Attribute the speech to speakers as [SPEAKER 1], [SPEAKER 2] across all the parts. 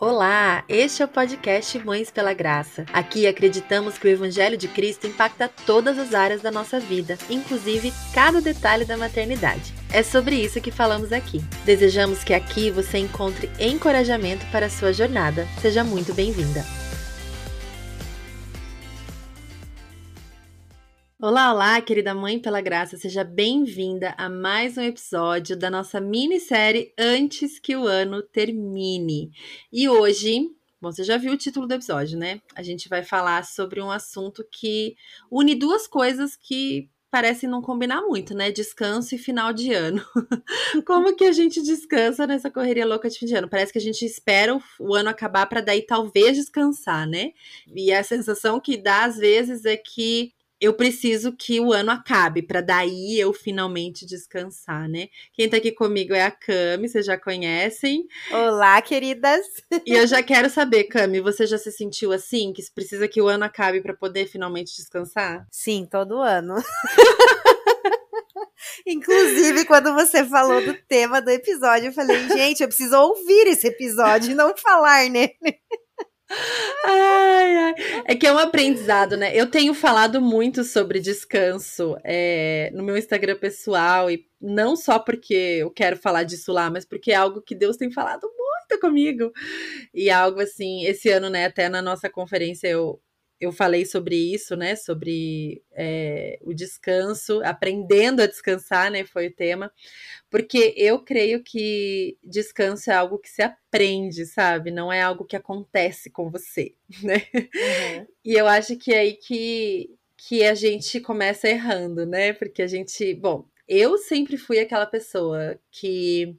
[SPEAKER 1] Olá, este é o podcast Mães pela Graça. Aqui acreditamos que o Evangelho de Cristo impacta todas as áreas da nossa vida, inclusive cada detalhe da maternidade. É sobre isso que falamos aqui. Desejamos que aqui você encontre encorajamento para a sua jornada. Seja muito bem-vinda. Olá, olá, querida mãe pela graça, seja bem-vinda a mais um episódio da nossa minissérie Antes que o ano termine. E hoje, bom, você já viu o título do episódio, né? A gente vai falar sobre um assunto que une duas coisas que parecem não combinar muito, né? Descanso e final de ano. Como que a gente descansa nessa correria louca de fim de ano? Parece que a gente espera o ano acabar para daí talvez descansar, né? E a sensação que dá às vezes é que eu preciso que o ano acabe, para daí eu finalmente descansar, né? Quem tá aqui comigo é a Cami, vocês já conhecem.
[SPEAKER 2] Olá, queridas!
[SPEAKER 1] E eu já quero saber, Cami, você já se sentiu assim, que precisa que o ano acabe para poder finalmente descansar?
[SPEAKER 2] Sim, todo ano. Inclusive, quando você falou do tema do episódio, eu falei, gente, eu preciso ouvir esse episódio e não falar nele.
[SPEAKER 1] Ai, ai. É que é um aprendizado, né? Eu tenho falado muito sobre descanso é, no meu Instagram pessoal, e não só porque eu quero falar disso lá, mas porque é algo que Deus tem falado muito comigo. E algo assim, esse ano, né, até na nossa conferência eu eu falei sobre isso, né? Sobre é, o descanso, aprendendo a descansar, né? Foi o tema. Porque eu creio que descanso é algo que se aprende, sabe? Não é algo que acontece com você, né? Uhum. E eu acho que é aí que, que a gente começa errando, né? Porque a gente. Bom, eu sempre fui aquela pessoa que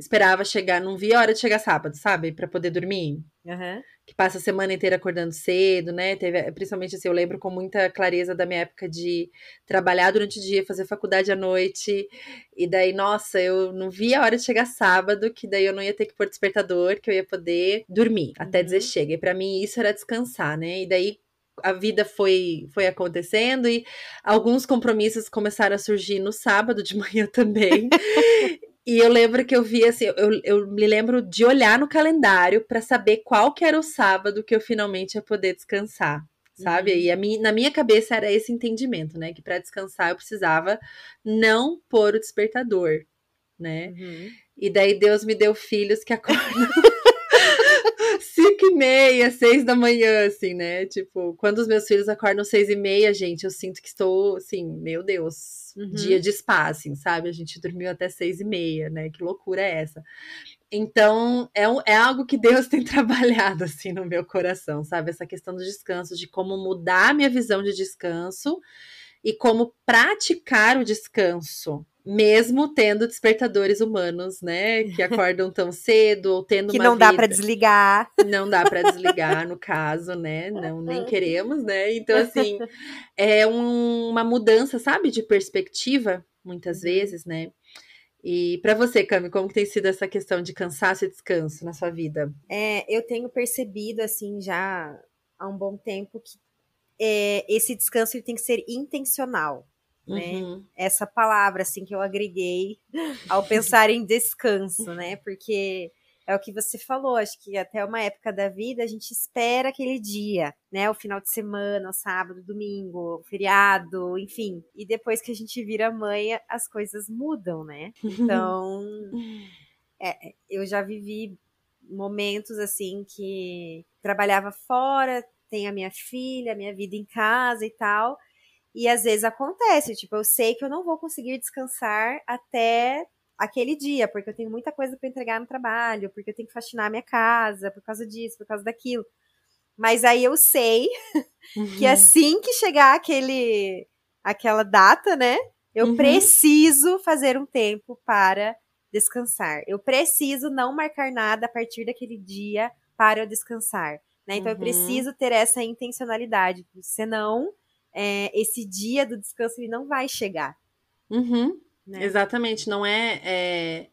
[SPEAKER 1] esperava chegar, não via a hora de chegar sábado, sabe? para poder dormir. Uhum. Que passa a semana inteira acordando cedo, né? Teve, principalmente assim, eu lembro com muita clareza da minha época de trabalhar durante o dia, fazer faculdade à noite. E daí, nossa, eu não via a hora de chegar sábado, que daí eu não ia ter que pôr despertador, que eu ia poder dormir uhum. até dizer chega. E para mim isso era descansar, né? E daí a vida foi, foi acontecendo e alguns compromissos começaram a surgir no sábado de manhã também. E eu lembro que eu vi assim, eu, eu me lembro de olhar no calendário para saber qual que era o sábado que eu finalmente ia poder descansar, sabe? Uhum. E minha, na minha cabeça era esse entendimento, né? Que para descansar eu precisava não pôr o despertador, né? Uhum. E daí Deus me deu filhos que acordam cinco e meia, seis da manhã, assim, né? Tipo, quando os meus filhos acordam seis e meia, gente, eu sinto que estou, assim, meu Deus, uhum. dia de spa, assim, sabe? A gente dormiu até seis e meia, né? Que loucura é essa? Então, é, é algo que Deus tem trabalhado, assim, no meu coração, sabe? Essa questão do descanso, de como mudar a minha visão de descanso e como praticar o descanso, mesmo tendo despertadores humanos, né, que acordam tão cedo ou tendo
[SPEAKER 2] que não dá para desligar,
[SPEAKER 1] não dá para desligar no caso, né, não nem queremos, né, então assim é um, uma mudança, sabe, de perspectiva muitas uhum. vezes, né. E para você, Cami, como que tem sido essa questão de cansaço e descanso na sua vida?
[SPEAKER 2] É, eu tenho percebido assim já há um bom tempo que é, esse descanso tem que ser intencional né? Uhum. Essa palavra assim que eu agreguei ao pensar em descanso, né? Porque é o que você falou, acho que até uma época da vida a gente espera aquele dia, né? O final de semana, o sábado, domingo, o feriado, enfim. E depois que a gente vira mãe, as coisas mudam, né? Então, é, eu já vivi momentos assim que trabalhava fora, tem a minha filha, a minha vida em casa e tal. E às vezes acontece, tipo, eu sei que eu não vou conseguir descansar até aquele dia, porque eu tenho muita coisa para entregar no trabalho, porque eu tenho que faxinar a minha casa, por causa disso, por causa daquilo. Mas aí eu sei uhum. que assim que chegar aquele aquela data, né, eu uhum. preciso fazer um tempo para descansar. Eu preciso não marcar nada a partir daquele dia para eu descansar. Né? Então uhum. eu preciso ter essa intencionalidade, senão é, esse dia do descanso ele não vai chegar.
[SPEAKER 1] Uhum. Né? Exatamente, não é, é,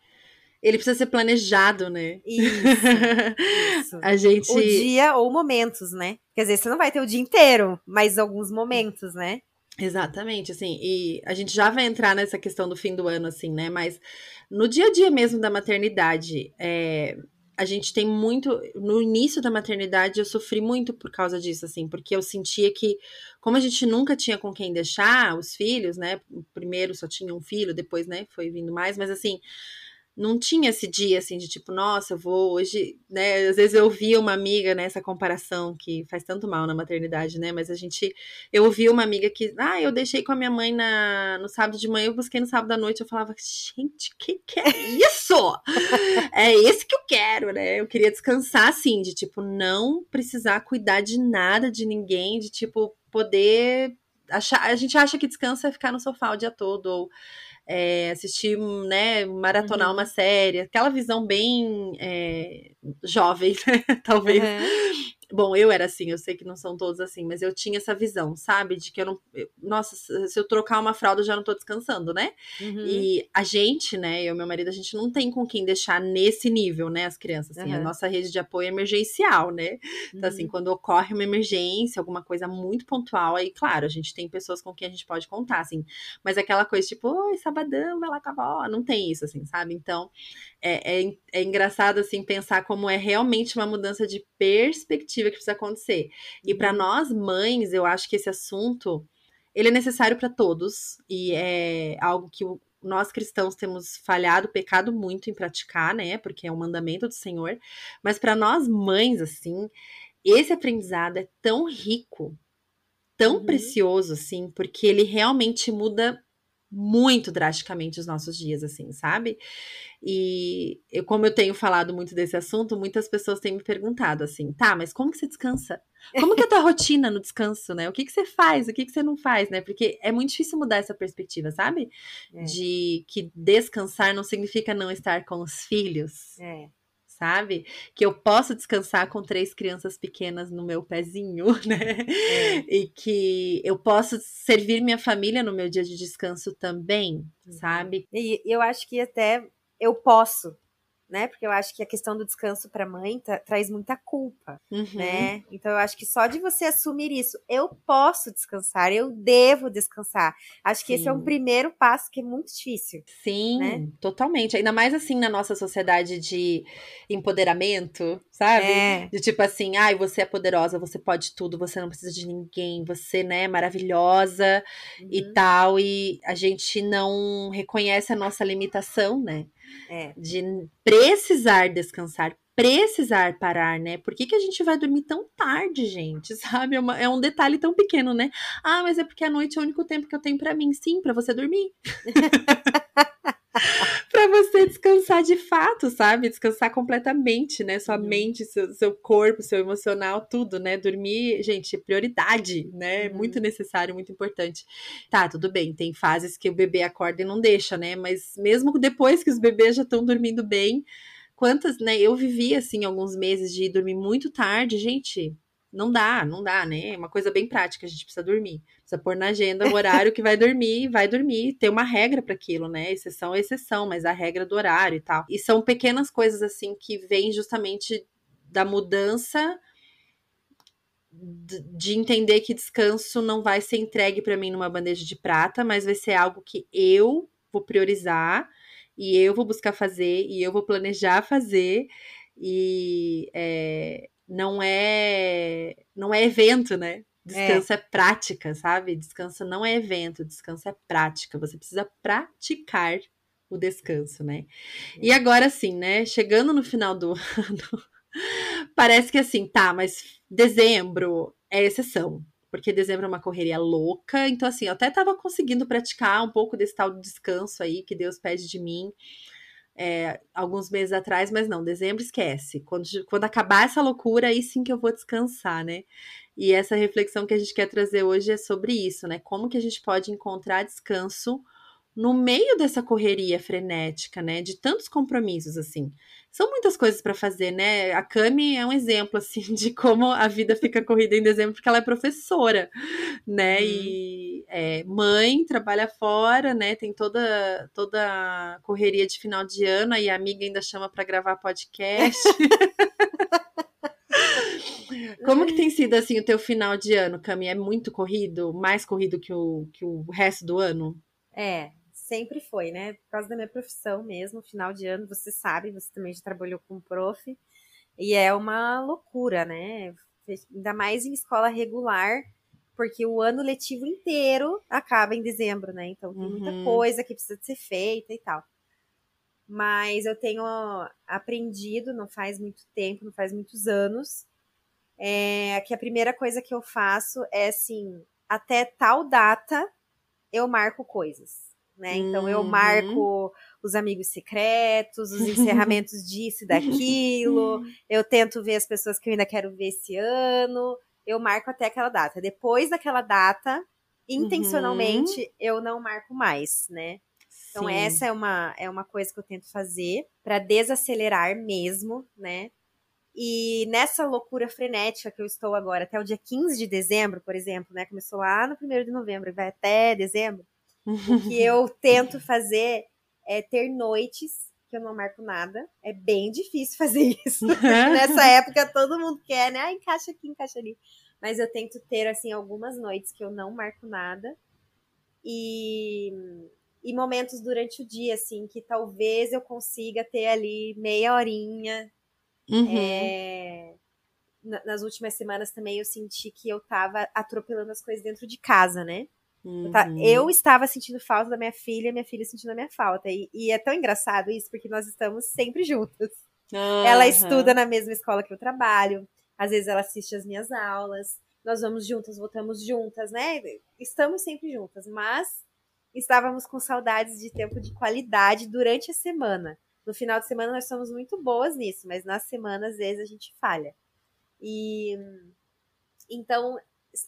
[SPEAKER 1] Ele precisa ser planejado, né?
[SPEAKER 2] Isso, isso.
[SPEAKER 1] A gente.
[SPEAKER 2] O dia ou momentos, né? Quer dizer, você não vai ter o dia inteiro, mas alguns momentos, né?
[SPEAKER 1] Exatamente, assim, e a gente já vai entrar nessa questão do fim do ano, assim, né? Mas no dia a dia mesmo da maternidade, é, a gente tem muito. No início da maternidade, eu sofri muito por causa disso, assim, porque eu sentia que, como a gente nunca tinha com quem deixar os filhos, né? Primeiro só tinha um filho, depois, né, foi vindo mais, mas assim não tinha esse dia assim de tipo, nossa, eu vou hoje, né? Às vezes eu ouvia uma amiga nessa comparação que faz tanto mal na maternidade, né? Mas a gente, eu ouvi uma amiga que, ah, eu deixei com a minha mãe na, no sábado de manhã, eu busquei no sábado à noite, eu falava, gente, que que é isso? é esse que eu quero, né? Eu queria descansar assim, de tipo não precisar cuidar de nada de ninguém, de tipo poder achar, a gente acha que descansa é ficar no sofá o dia todo ou é, assistir, né, maratonar uhum. uma série, aquela visão bem é, jovem, né, talvez. Uhum. Bom, eu era assim, eu sei que não são todos assim, mas eu tinha essa visão, sabe? De que eu não. Eu, nossa, se eu trocar uma fralda, eu já não tô descansando, né? Uhum. E a gente, né, eu e meu marido, a gente não tem com quem deixar nesse nível, né, as crianças. Assim, uhum. A nossa rede de apoio é emergencial, né? Então, assim, uhum. quando ocorre uma emergência, alguma coisa muito pontual, aí, claro, a gente tem pessoas com quem a gente pode contar, assim. Mas aquela coisa tipo, oi, sabadão, vai lá com a avó, não tem isso, assim, sabe? Então, é, é, é engraçado, assim, pensar como é realmente uma mudança de perspectiva que precisa acontecer. E para uhum. nós mães, eu acho que esse assunto ele é necessário para todos e é algo que nós cristãos temos falhado, pecado muito em praticar, né? Porque é um mandamento do Senhor. Mas para nós mães, assim, esse aprendizado é tão rico, tão uhum. precioso, assim, porque ele realmente muda muito drasticamente os nossos dias, assim, sabe? E eu, como eu tenho falado muito desse assunto, muitas pessoas têm me perguntado assim, tá, mas como que você descansa? Como que é a tua rotina no descanso, né? O que que você faz? O que que você não faz, né? Porque é muito difícil mudar essa perspectiva, sabe? É. De que descansar não significa não estar com os filhos. É sabe? Que eu posso descansar com três crianças pequenas no meu pezinho, né? É. E que eu posso servir minha família no meu dia de descanso também, uhum. sabe?
[SPEAKER 2] E eu acho que até eu posso né? Porque eu acho que a questão do descanso para mãe tra traz muita culpa, uhum. né? Então eu acho que só de você assumir isso, eu posso descansar, eu devo descansar. Acho que Sim. esse é um primeiro passo que é muito difícil.
[SPEAKER 1] Sim, né? totalmente. Ainda mais assim na nossa sociedade de empoderamento, sabe? É. De tipo assim, ai, você é poderosa, você pode tudo, você não precisa de ninguém, você, né, é maravilhosa uhum. e tal, e a gente não reconhece a nossa limitação, né? É. De precisar descansar, precisar parar, né? Por que, que a gente vai dormir tão tarde, gente? Sabe? É, uma, é um detalhe tão pequeno, né? Ah, mas é porque a noite é o único tempo que eu tenho para mim. Sim, para você dormir. para você descansar de fato, sabe? Descansar completamente, né? Sua uhum. mente, seu, seu corpo, seu emocional, tudo, né? Dormir, gente, prioridade, né? Uhum. Muito necessário, muito importante. Tá, tudo bem, tem fases que o bebê acorda e não deixa, né? Mas mesmo depois que os bebês já estão dormindo bem, quantas, né? Eu vivi assim alguns meses de dormir muito tarde, gente não dá, não dá, né? É uma coisa bem prática, a gente precisa dormir. Precisa pôr na agenda o horário que vai dormir, vai dormir, ter uma regra para aquilo, né? Exceção é exceção, mas a regra do horário e tal. E são pequenas coisas assim que vêm justamente da mudança de entender que descanso não vai ser entregue para mim numa bandeja de prata, mas vai ser algo que eu vou priorizar e eu vou buscar fazer e eu vou planejar fazer e é, não é não é evento, né? Descanso é. é. prática, sabe? Descanso não é evento, descanso é prática. Você precisa praticar o descanso, né? E agora sim, né? Chegando no final do ano, parece que assim, tá, mas dezembro é exceção. Porque dezembro é uma correria louca. Então, assim, eu até tava conseguindo praticar um pouco desse tal de descanso aí que Deus pede de mim é, alguns meses atrás, mas não, dezembro esquece. Quando, quando acabar essa loucura, aí sim que eu vou descansar, né? E essa reflexão que a gente quer trazer hoje é sobre isso, né? Como que a gente pode encontrar descanso no meio dessa correria frenética, né, de tantos compromissos assim. São muitas coisas para fazer, né? A Cami é um exemplo assim de como a vida fica corrida em dezembro porque ela é professora, né? Uhum. E é, mãe, trabalha fora, né? Tem toda toda a correria de final de ano e a amiga ainda chama para gravar podcast. Como que tem sido assim o teu final de ano, Cami? É muito corrido, mais corrido que o, que o resto do ano?
[SPEAKER 2] É, Sempre foi, né? Por causa da minha profissão mesmo, final de ano, você sabe, você também já trabalhou como prof. E é uma loucura, né? Ainda mais em escola regular, porque o ano letivo inteiro acaba em dezembro, né? Então tem muita uhum. coisa que precisa ser feita e tal. Mas eu tenho aprendido, não faz muito tempo, não faz muitos anos, é, que a primeira coisa que eu faço é assim, até tal data eu marco coisas né? Então eu marco uhum. os amigos secretos, os encerramentos disso e daquilo. Eu tento ver as pessoas que eu ainda quero ver esse ano. Eu marco até aquela data. Depois daquela data, intencionalmente, uhum. eu não marco mais, né? Então Sim. essa é uma, é uma coisa que eu tento fazer para desacelerar mesmo, né? E nessa loucura frenética que eu estou agora, até o dia 15 de dezembro, por exemplo, né? Começou lá no 1 de novembro e vai até dezembro. O que eu tento fazer é ter noites que eu não marco nada. É bem difícil fazer isso. Nessa época todo mundo quer, né? Ah, encaixa aqui, encaixa ali. Mas eu tento ter, assim, algumas noites que eu não marco nada. E, e momentos durante o dia, assim, que talvez eu consiga ter ali meia horinha. Uhum. É, nas últimas semanas também eu senti que eu tava atropelando as coisas dentro de casa, né? Uhum. Eu estava sentindo falta da minha filha, minha filha sentindo a minha falta. E, e é tão engraçado isso, porque nós estamos sempre juntas. Uhum. Ela estuda na mesma escola que eu trabalho, às vezes ela assiste as minhas aulas, nós vamos juntas, voltamos juntas, né? Estamos sempre juntas, mas estávamos com saudades de tempo de qualidade durante a semana. No final de semana nós somos muito boas nisso, mas na semana às vezes a gente falha. E então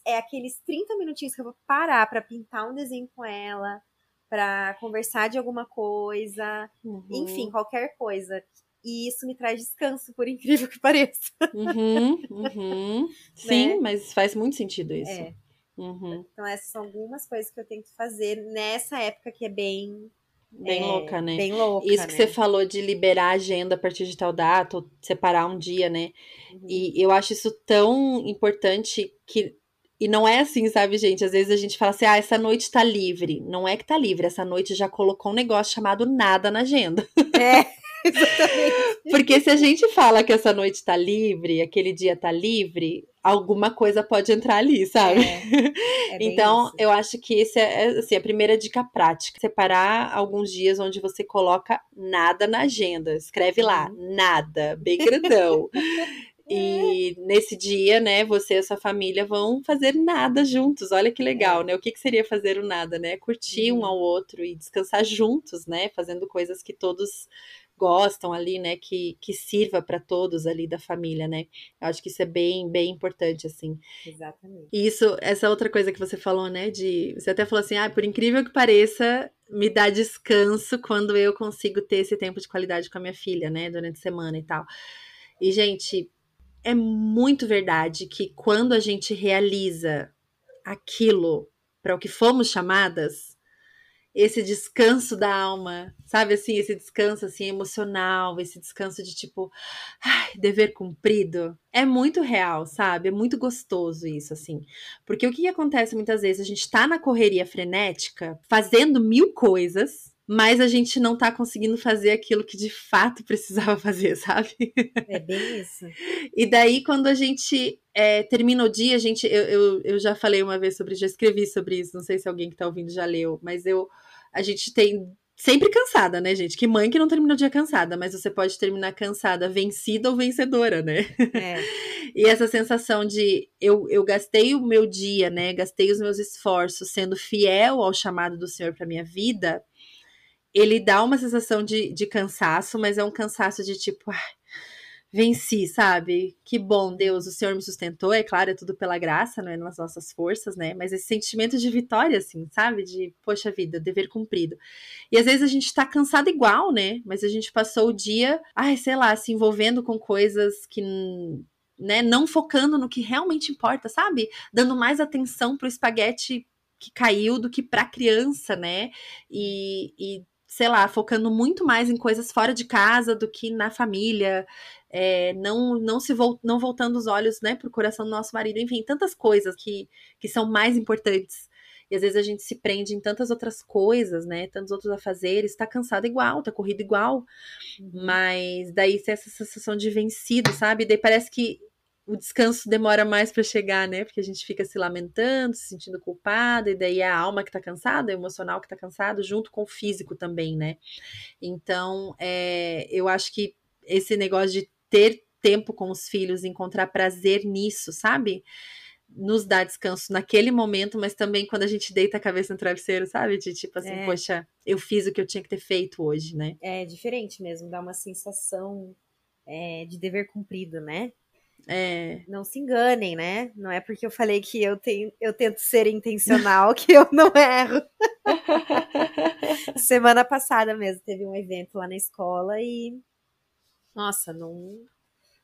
[SPEAKER 2] é aqueles 30 minutinhos que eu vou parar para pintar um desenho com ela, para conversar de alguma coisa, uhum. enfim, qualquer coisa. E isso me traz descanso, por incrível que pareça.
[SPEAKER 1] Uhum, uhum. Sim, né? mas faz muito sentido isso. É.
[SPEAKER 2] Uhum. Então, essas são algumas coisas que eu tento fazer nessa época que é bem.
[SPEAKER 1] Bem é, louca, né?
[SPEAKER 2] Bem louca.
[SPEAKER 1] Isso
[SPEAKER 2] né?
[SPEAKER 1] que você falou de liberar a agenda a partir de tal data, ou separar um dia, né? Uhum. E eu acho isso tão importante que e não é assim, sabe, gente? Às vezes a gente fala assim: ah, essa noite tá livre. Não é que tá livre, essa noite já colocou um negócio chamado nada na agenda.
[SPEAKER 2] É, exatamente.
[SPEAKER 1] Porque se a gente fala que essa noite tá livre, aquele dia tá livre, alguma coisa pode entrar ali, sabe? É, é então, isso. eu acho que essa é, é assim, a primeira dica prática. Separar alguns dias onde você coloca nada na agenda. Escreve lá, uhum. nada, bem grandão. E nesse dia, né, você e a sua família vão fazer nada juntos. Olha que legal, é. né? O que, que seria fazer o nada, né? Curtir uhum. um ao outro e descansar juntos, né? Fazendo coisas que todos gostam ali, né? Que, que sirva para todos ali da família, né? Eu acho que isso é bem, bem importante, assim.
[SPEAKER 2] Exatamente.
[SPEAKER 1] E isso, essa outra coisa que você falou, né? De. Você até falou assim, ah, por incrível que pareça, me dá descanso quando eu consigo ter esse tempo de qualidade com a minha filha, né? Durante a semana e tal. E, gente, é muito verdade que quando a gente realiza aquilo para o que fomos chamadas, esse descanso da alma, sabe assim, esse descanso assim emocional, esse descanso de tipo, ai, dever cumprido, é muito real, sabe? É muito gostoso isso assim. Porque o que acontece muitas vezes, a gente tá na correria frenética, fazendo mil coisas, mas a gente não tá conseguindo fazer aquilo que de fato precisava fazer, sabe?
[SPEAKER 2] É bem isso.
[SPEAKER 1] e daí, quando a gente é, termina o dia, a gente. Eu, eu, eu, já falei uma vez sobre, já escrevi sobre isso, não sei se alguém que tá ouvindo já leu, mas eu. A gente tem. Sempre cansada, né, gente? Que mãe que não termina o dia cansada, mas você pode terminar cansada, vencida ou vencedora, né? É. e essa sensação de eu, eu gastei o meu dia, né? Gastei os meus esforços sendo fiel ao chamado do Senhor para minha vida ele dá uma sensação de, de cansaço, mas é um cansaço de tipo, ah, venci, sabe? Que bom, Deus, o Senhor me sustentou. É claro, é tudo pela graça, não é nas nossas forças, né? Mas esse sentimento de vitória, assim, sabe? De, poxa vida, dever cumprido. E às vezes a gente tá cansado igual, né? Mas a gente passou o dia, ai, sei lá, se envolvendo com coisas que né, não focando no que realmente importa, sabe? Dando mais atenção pro espaguete que caiu do que pra criança, né? E, e sei lá, focando muito mais em coisas fora de casa do que na família, é, não não se vo não voltando os olhos, né, pro coração do nosso marido, enfim, tantas coisas que, que são mais importantes. E às vezes a gente se prende em tantas outras coisas, né? Tantos outros afazeres, tá cansado igual, tá corrido igual. Uhum. Mas daí tem essa sensação de vencido, sabe? Daí parece que o descanso demora mais para chegar, né? Porque a gente fica se lamentando, se sentindo culpada, e daí é a alma que tá cansada, é o emocional que tá cansado, junto com o físico também, né? Então, é, eu acho que esse negócio de ter tempo com os filhos, encontrar prazer nisso, sabe? Nos dá descanso naquele momento, mas também quando a gente deita a cabeça no travesseiro, sabe? De tipo assim, é. poxa, eu fiz o que eu tinha que ter feito hoje, né?
[SPEAKER 2] É diferente mesmo, dá uma sensação é, de dever cumprido, né?
[SPEAKER 1] É.
[SPEAKER 2] Não se enganem, né? Não é porque eu falei que eu, tenho, eu tento ser intencional que eu não erro. Semana passada mesmo teve um evento lá na escola e. Nossa, não,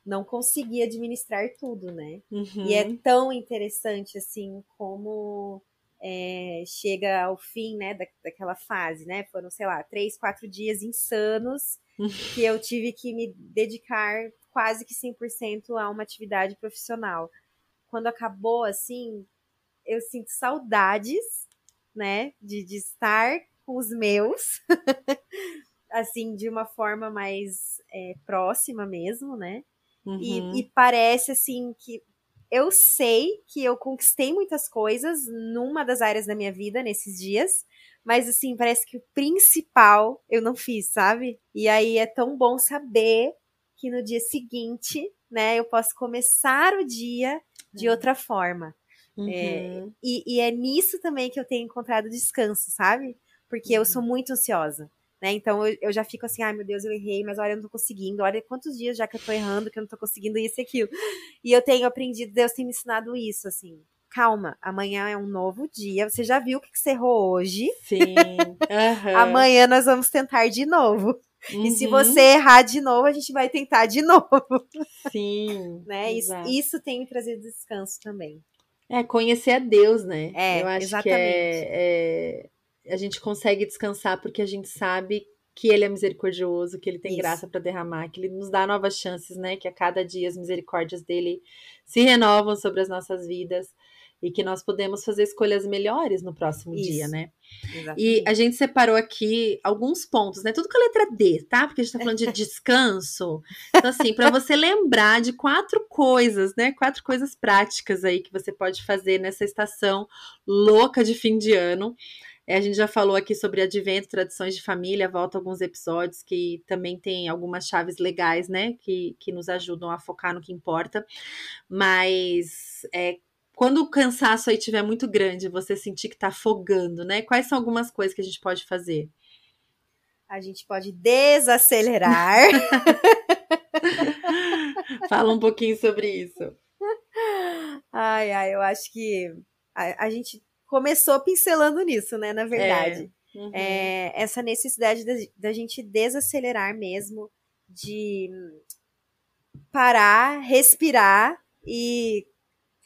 [SPEAKER 2] não consegui administrar tudo, né? Uhum. E é uhum. tão interessante assim como é, chega ao fim, né, da, daquela fase, né? Foram, sei lá, três, quatro dias insanos que eu tive que me dedicar quase que 100% a uma atividade profissional. Quando acabou, assim, eu sinto saudades, né, de, de estar com os meus, assim, de uma forma mais é, próxima mesmo, né? Uhum. E, e parece, assim, que eu sei que eu conquistei muitas coisas numa das áreas da minha vida nesses dias, mas assim, parece que o principal eu não fiz, sabe? E aí é tão bom saber que no dia seguinte, né, eu posso começar o dia de uhum. outra forma. É, uhum. É, e, e, é nisso também que eu tenho encontrado descanso, sabe? Porque uhum. eu sou muito ansiosa. Né? Então eu, eu, já fico assim, ai meu Deus, eu errei, mas olha, eu não tô conseguindo, olha quantos dias já que eu tô errando, que eu não tô conseguindo isso e aquilo. E eu tenho aprendido, Deus tem me ensinado isso, assim calma, amanhã é um novo dia. Você já viu o que, você errou hoje?
[SPEAKER 1] Sim. Uhum.
[SPEAKER 2] amanhã nós vamos tentar de novo. Uhum. E se uhum. você errar de novo, a gente vai tentar de novo.
[SPEAKER 1] Sim.
[SPEAKER 2] né? Isso, isso, tem me trazido descanso também.
[SPEAKER 1] É, conhecer a Deus, né?
[SPEAKER 2] É,
[SPEAKER 1] Eu acho
[SPEAKER 2] exatamente. que
[SPEAKER 1] é, é, a gente consegue descansar porque a gente sabe que ele é misericordioso, que ele tem Isso. graça para derramar, que ele nos dá novas chances, né? Que a cada dia as misericórdias dele se renovam sobre as nossas vidas e que nós podemos fazer escolhas melhores no próximo Isso. dia, né? Exatamente. E a gente separou aqui alguns pontos, né? Tudo com a letra D, tá? Porque a gente tá falando de descanso. Então, assim, para você lembrar de quatro coisas, né? Quatro coisas práticas aí que você pode fazer nessa estação louca de fim de ano. É, a gente já falou aqui sobre advento, tradições de família, volta alguns episódios que também tem algumas chaves legais, né? Que, que nos ajudam a focar no que importa. Mas é, quando o cansaço aí estiver muito grande, você sentir que está afogando, né? Quais são algumas coisas que a gente pode fazer?
[SPEAKER 2] A gente pode desacelerar.
[SPEAKER 1] Fala um pouquinho sobre isso.
[SPEAKER 2] Ai, ai, eu acho que a, a gente começou pincelando nisso, né? Na verdade. É. Uhum. É, essa necessidade da gente desacelerar mesmo, de parar, respirar e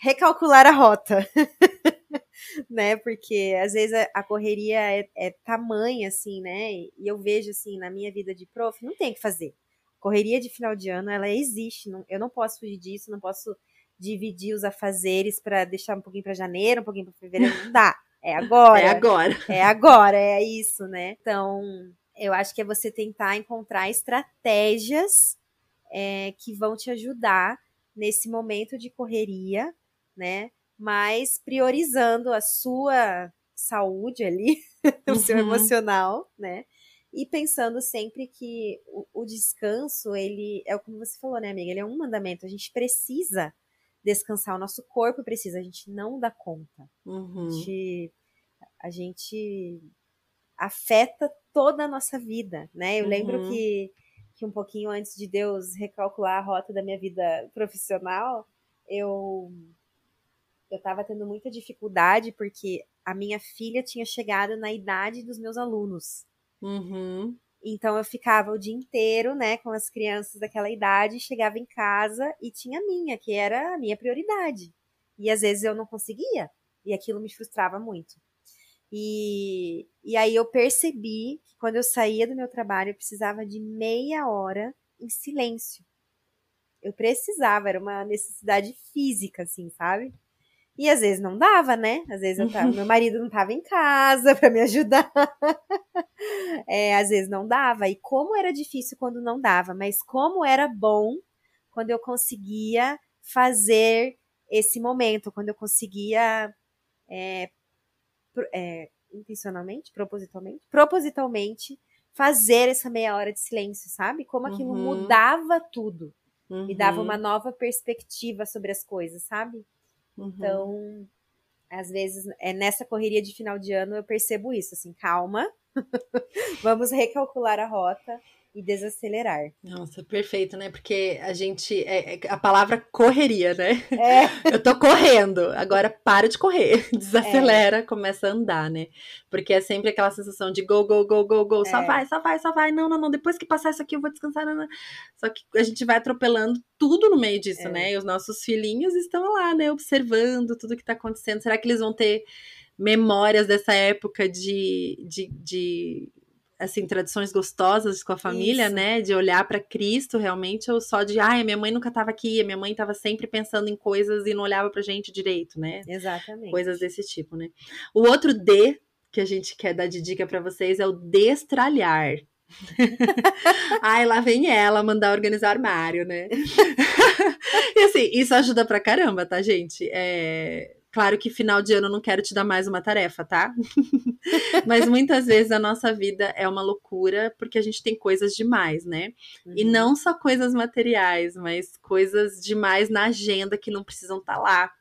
[SPEAKER 2] recalcular a rota. né? Porque às vezes a, a correria é, é, tamanha, assim, né? E eu vejo, assim, na minha vida de prof, não tem o que fazer. Correria de final de ano, ela existe. Não, eu não posso fugir disso, não posso dividir os afazeres para deixar um pouquinho para janeiro, um pouquinho para fevereiro. Não dá. É agora.
[SPEAKER 1] É agora.
[SPEAKER 2] É agora, é isso, né? Então, eu acho que é você tentar encontrar estratégias é, que vão te ajudar nesse momento de correria né? Mas priorizando a sua saúde ali, o seu uhum. emocional, né? E pensando sempre que o, o, descanso, ele é como você falou, né, amiga? Ele é um mandamento. A gente precisa descansar, o nosso corpo precisa, a gente não dá conta.
[SPEAKER 1] Uhum.
[SPEAKER 2] A, gente, a gente afeta toda a nossa vida, né? Eu uhum. lembro que, que um pouquinho antes de Deus recalcular a rota da minha vida profissional, eu eu estava tendo muita dificuldade porque a minha filha tinha chegado na idade dos meus alunos.
[SPEAKER 1] Uhum.
[SPEAKER 2] Então eu ficava o dia inteiro, né, com as crianças daquela idade, chegava em casa e tinha a minha, que era a minha prioridade. E às vezes eu não conseguia, e aquilo me frustrava muito. E, e aí eu percebi que quando eu saía do meu trabalho, eu precisava de meia hora em silêncio. Eu precisava, era uma necessidade física, assim, sabe? E às vezes não dava, né? Às vezes eu tava, meu marido não estava em casa para me ajudar. é, às vezes não dava. E como era difícil quando não dava, mas como era bom quando eu conseguia fazer esse momento, quando eu conseguia é, é, intencionalmente, propositalmente, propositalmente fazer essa meia hora de silêncio, sabe? Como aquilo uhum. mudava tudo, uhum. me dava uma nova perspectiva sobre as coisas, sabe? Uhum. Então, às vezes, é nessa correria de final de ano eu percebo isso, assim, calma, vamos recalcular a rota e desacelerar.
[SPEAKER 1] Nossa, perfeito, né? Porque a gente. É, é, a palavra correria, né? É. Eu tô correndo, agora para de correr, desacelera, é. começa a andar, né? Porque é sempre aquela sensação de go, go, go, go, go, só é. vai, só vai, só vai, não, não, não, depois que passar isso aqui eu vou descansar. Não, não. Só que a gente vai atropelando tudo no meio disso, é. né? E os nossos filhinhos estão lá, né? Observando tudo que tá acontecendo. Será que eles vão ter memórias dessa época de, de, de assim, tradições gostosas com a família, Isso. né? De olhar para Cristo realmente, ou só de, ai, minha mãe nunca estava aqui, a minha mãe estava sempre pensando em coisas e não olhava pra gente direito, né?
[SPEAKER 2] Exatamente.
[SPEAKER 1] Coisas desse tipo, né? O outro D que a gente quer dar de dica para vocês é o destralhar. Ai, lá vem ela mandar organizar armário, né? e assim, isso ajuda pra caramba, tá, gente? É, Claro que final de ano eu não quero te dar mais uma tarefa, tá? Mas muitas vezes a nossa vida é uma loucura porque a gente tem coisas demais, né? Uhum. E não só coisas materiais, mas coisas demais na agenda que não precisam estar tá lá,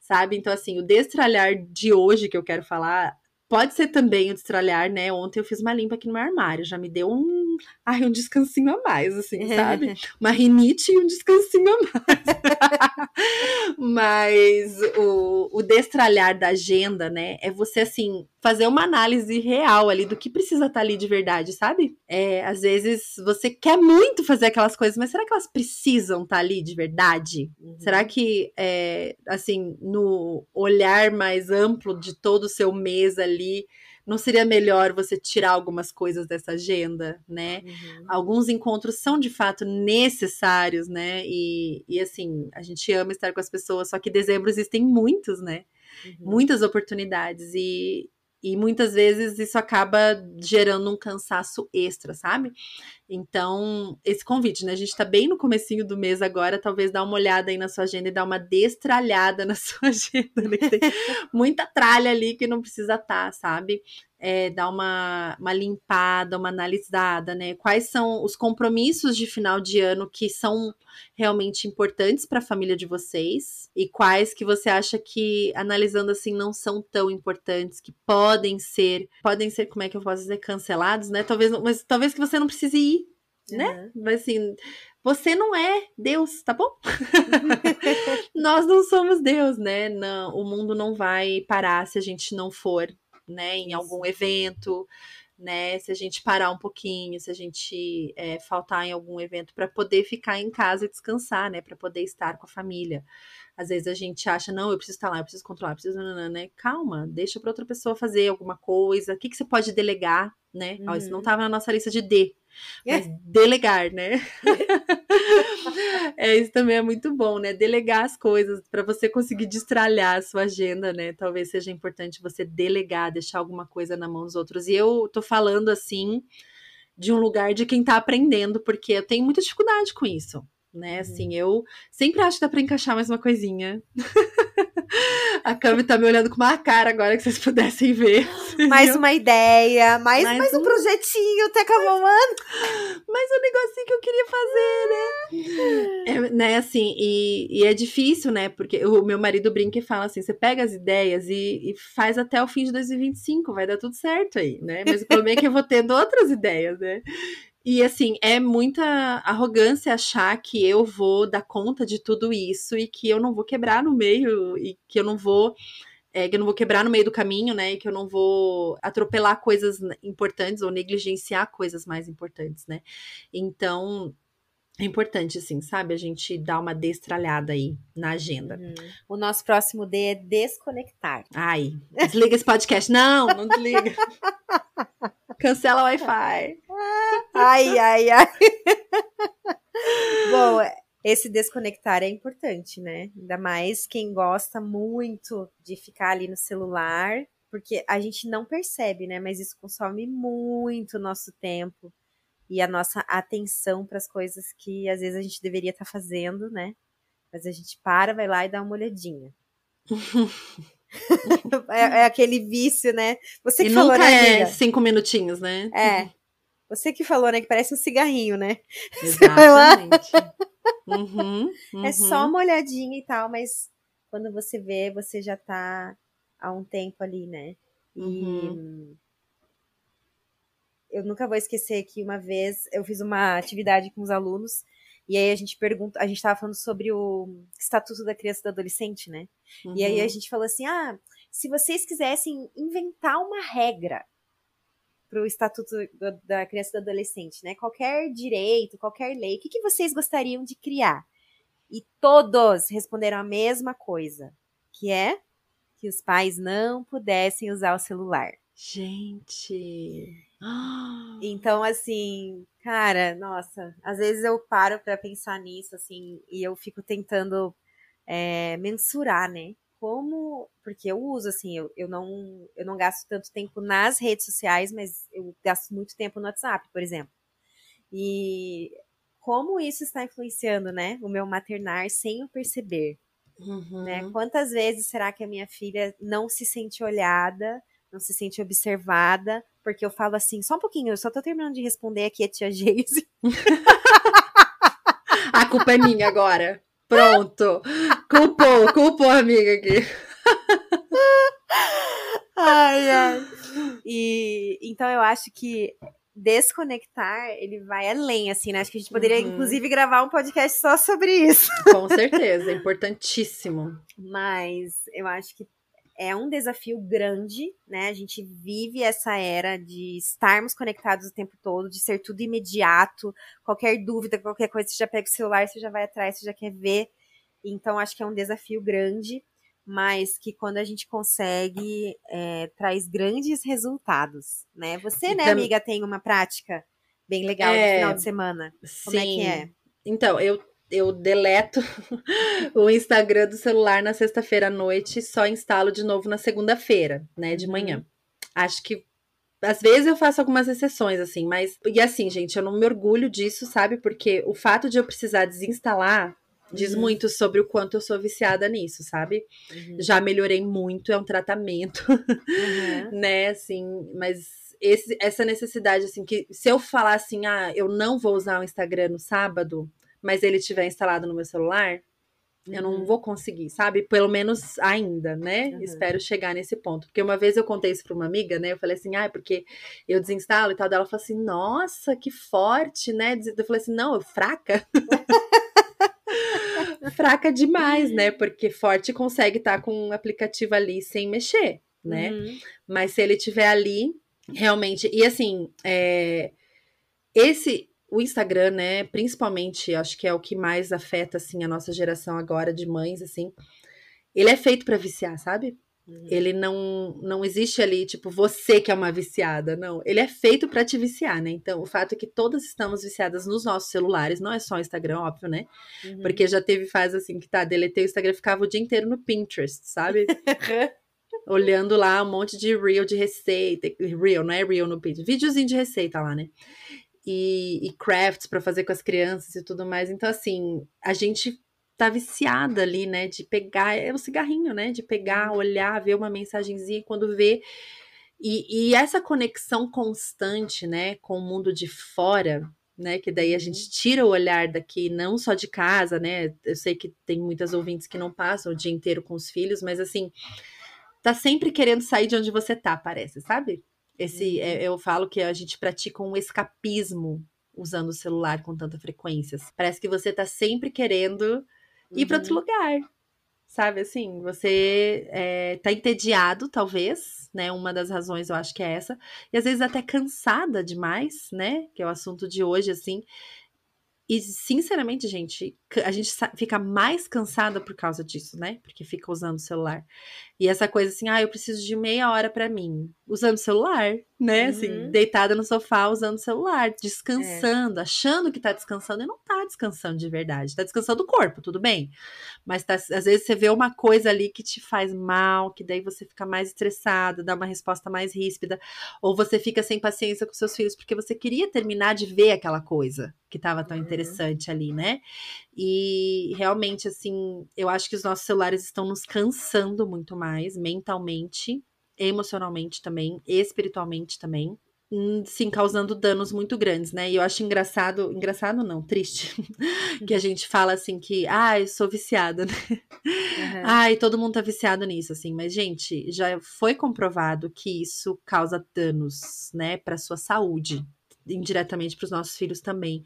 [SPEAKER 1] sabe? Então, assim, o destralhar de hoje que eu quero falar Pode ser também o destralhar, né? Ontem eu fiz uma limpa aqui no meu armário, já me deu um, ai, um descansinho a mais, assim, sabe? Uma rinite e um descansinho a mais. Mas o, o destralhar da agenda, né? É você, assim, fazer uma análise real ali do que precisa estar tá ali de verdade, sabe? É, às vezes você quer muito fazer aquelas coisas, mas será que elas precisam estar tá ali de verdade? Uhum. Será que, é, assim, no olhar mais amplo de todo o seu mês ali, não seria melhor você tirar algumas coisas dessa agenda, né? Uhum. Alguns encontros são de fato necessários, né? E, e assim, a gente ama estar com as pessoas, só que dezembro existem muitos, né? Uhum. Muitas oportunidades. E, e muitas vezes isso acaba gerando um cansaço extra, sabe? Então, esse convite, né? A gente tá bem no comecinho do mês agora, talvez dá uma olhada aí na sua agenda e dá uma destralhada na sua agenda, né? Tem muita tralha ali que não precisa estar, tá, sabe? É, dar uma, uma limpada, uma analisada, né? Quais são os compromissos de final de ano que são realmente importantes para a família de vocês e quais que você acha que, analisando assim, não são tão importantes, que podem ser, podem ser, como é que eu posso dizer, cancelados, né? Talvez, mas talvez que você não precise ir, uhum. né? Mas assim, você não é Deus, tá bom? Nós não somos Deus, né? Não, o mundo não vai parar se a gente não for né, em algum evento, né, se a gente parar um pouquinho, se a gente é, faltar em algum evento para poder ficar em casa e descansar, né, para poder estar com a família. Às vezes a gente acha, não, eu preciso estar lá, eu preciso controlar, eu preciso, né? Calma, deixa para outra pessoa fazer alguma coisa. O que, que você pode delegar, né? Uhum. Ó, isso não estava uhum. na nossa lista de D, mas é. delegar, né? é, isso também é muito bom, né? Delegar as coisas para você conseguir destralhar a sua agenda, né? Talvez seja importante você delegar, deixar alguma coisa na mão dos outros. E eu tô falando assim de um lugar de quem tá aprendendo, porque eu tenho muita dificuldade com isso né? Uhum. Assim, eu sempre acho que dá pra encaixar mais uma coisinha. A Cami tá me olhando com uma cara agora que vocês pudessem ver.
[SPEAKER 2] Mais uma ideia, mais, mais, mais um, um projetinho, Teca Mamando.
[SPEAKER 1] Mais um negocinho que eu queria fazer, né? É, né, assim, e, e, é difícil, né? Porque o meu marido brinca e fala assim: você pega as ideias e, e faz até o fim de 2025, vai dar tudo certo aí, né? Mas o problema é que eu vou tendo outras ideias, né? E assim, é muita arrogância achar que eu vou dar conta de tudo isso e que eu não vou quebrar no meio e que eu não vou é, que eu não vou quebrar no meio do caminho, né? E que eu não vou atropelar coisas importantes ou negligenciar coisas mais importantes, né? Então, é importante, assim, sabe? A gente dar uma destralhada aí na agenda. Uhum.
[SPEAKER 2] O nosso próximo D é desconectar.
[SPEAKER 1] Ai, desliga esse podcast. Não, não desliga. Cancela o Wi-Fi.
[SPEAKER 2] Ai, ai, ai. Bom, esse desconectar é importante, né? Ainda mais quem gosta muito de ficar ali no celular, porque a gente não percebe, né? Mas isso consome muito nosso tempo e a nossa atenção para as coisas que às vezes a gente deveria estar tá fazendo, né? Mas a gente para, vai lá e dá uma olhadinha. é, é, aquele vício, né?
[SPEAKER 1] Você que e falou, nunca né, é cinco minutinhos, né?
[SPEAKER 2] É. Você que falou, né? Que parece um cigarrinho, né?
[SPEAKER 1] Exatamente. Uhum,
[SPEAKER 2] uhum. É só uhum. uma olhadinha e tal, mas quando você vê, você já tá há um tempo ali, né? E uhum. eu nunca vou esquecer que uma vez eu fiz uma atividade com os alunos e aí a gente pergunta, a gente tava falando sobre o Estatuto da Criança e do Adolescente, né? Uhum. E aí a uhum. gente falou assim: ah, se vocês quisessem inventar uma regra para o Estatuto da Criança e do Adolescente, né? Qualquer direito, qualquer lei, o que, que vocês gostariam de criar? E todos responderam a mesma coisa, que é que os pais não pudessem usar o celular.
[SPEAKER 1] Gente.
[SPEAKER 2] Então, assim, cara, nossa, às vezes eu paro para pensar nisso, assim, e eu fico tentando é, mensurar, né? Como, porque eu uso, assim, eu, eu, não, eu não gasto tanto tempo nas redes sociais, mas eu gasto muito tempo no WhatsApp, por exemplo. E como isso está influenciando, né, o meu maternar sem eu perceber. Uhum. Né? Quantas vezes será que a minha filha não se sente olhada, não se sente observada, porque eu falo assim, só um pouquinho, eu só tô terminando de responder aqui a tia Geise.
[SPEAKER 1] a culpa é minha agora. Pronto. Culpou, culpou a amiga aqui.
[SPEAKER 2] ai, ai. E então eu acho que desconectar, ele vai além, assim, né? Acho que a gente poderia, uhum. inclusive, gravar um podcast só sobre isso.
[SPEAKER 1] Com certeza, é importantíssimo.
[SPEAKER 2] Mas eu acho que é um desafio grande, né? A gente vive essa era de estarmos conectados o tempo todo, de ser tudo imediato. Qualquer dúvida, qualquer coisa, você já pega o celular, você já vai atrás, você já quer ver. Então, acho que é um desafio grande mas que quando a gente consegue é, traz grandes resultados, né? Você, né, amiga, tem uma prática bem legal é, de final de semana. Como sim. é que é?
[SPEAKER 1] Então, eu eu deleto o Instagram do celular na sexta-feira à noite e só instalo de novo na segunda-feira, né, de manhã. Uhum. Acho que às vezes eu faço algumas exceções, assim, mas. E assim, gente, eu não me orgulho disso, sabe? Porque o fato de eu precisar desinstalar Diz uhum. muito sobre o quanto eu sou viciada nisso, sabe? Uhum. Já melhorei muito, é um tratamento, uhum. né? Assim, mas esse, essa necessidade, assim, que se eu falar assim, ah, eu não vou usar o Instagram no sábado, mas ele tiver instalado no meu celular, eu não uhum. vou conseguir, sabe? Pelo menos ainda, né? Uhum. Espero chegar nesse ponto. Porque uma vez eu contei isso pra uma amiga, né? Eu falei assim, ah, é porque eu desinstalo e tal. Ela falou assim, nossa, que forte, né? Eu falei assim, não, eu fraca. fraca demais, né? Porque forte consegue estar tá com um aplicativo ali sem mexer, né? Uhum. Mas se ele tiver ali, realmente. E assim, é, esse. O Instagram, né, principalmente, acho que é o que mais afeta, assim, a nossa geração agora de mães, assim. Ele é feito para viciar, sabe? Uhum. Ele não, não existe ali, tipo, você que é uma viciada. Não. Ele é feito para te viciar, né? Então, o fato é que todas estamos viciadas nos nossos celulares, não é só o Instagram, óbvio, né? Uhum. Porque já teve fase assim que tá, deletei o Instagram, ficava o dia inteiro no Pinterest, sabe? Olhando lá um monte de reel de receita. Reel, não é reel no Pinterest. Videozinho de receita lá, né? E, e crafts para fazer com as crianças e tudo mais. Então, assim, a gente tá viciada ali, né? De pegar, é o cigarrinho, né? De pegar, olhar, ver uma mensagenzinha, quando vê. E, e essa conexão constante, né, com o mundo de fora, né? Que daí a gente uhum. tira o olhar daqui, não só de casa, né? Eu sei que tem muitas ouvintes que não passam o dia inteiro com os filhos, mas assim, tá sempre querendo sair de onde você tá, parece, sabe? Esse, é, eu falo que a gente pratica um escapismo usando o celular com tanta frequência. Parece que você tá sempre querendo ir para outro uhum. lugar. Sabe assim, você é, tá entediado, talvez, né? Uma das razões eu acho que é essa. E às vezes até cansada demais, né? Que é o assunto de hoje, assim. E, sinceramente, gente, a gente fica mais cansada por causa disso, né? Porque fica usando o celular. E essa coisa assim, ah, eu preciso de meia hora para mim. Usando celular, né? Assim, uhum. Assim, deitada no sofá usando celular, descansando, é. achando que tá descansando e não tá descansando de verdade. Tá descansando o corpo, tudo bem. Mas tá, às vezes você vê uma coisa ali que te faz mal, que daí você fica mais estressado, dá uma resposta mais ríspida, ou você fica sem paciência com seus filhos porque você queria terminar de ver aquela coisa que tava tão uhum. interessante ali, né? E realmente, assim, eu acho que os nossos celulares estão nos cansando muito mais mentalmente emocionalmente também, espiritualmente também. Hum, sim, causando danos muito grandes, né? E eu acho engraçado, engraçado não, triste, que a gente fala assim que, ai, ah, sou viciada, né? Uhum. Ai, todo mundo tá viciado nisso, assim. Mas, gente, já foi comprovado que isso causa danos, né, pra sua saúde, indiretamente para os nossos filhos também.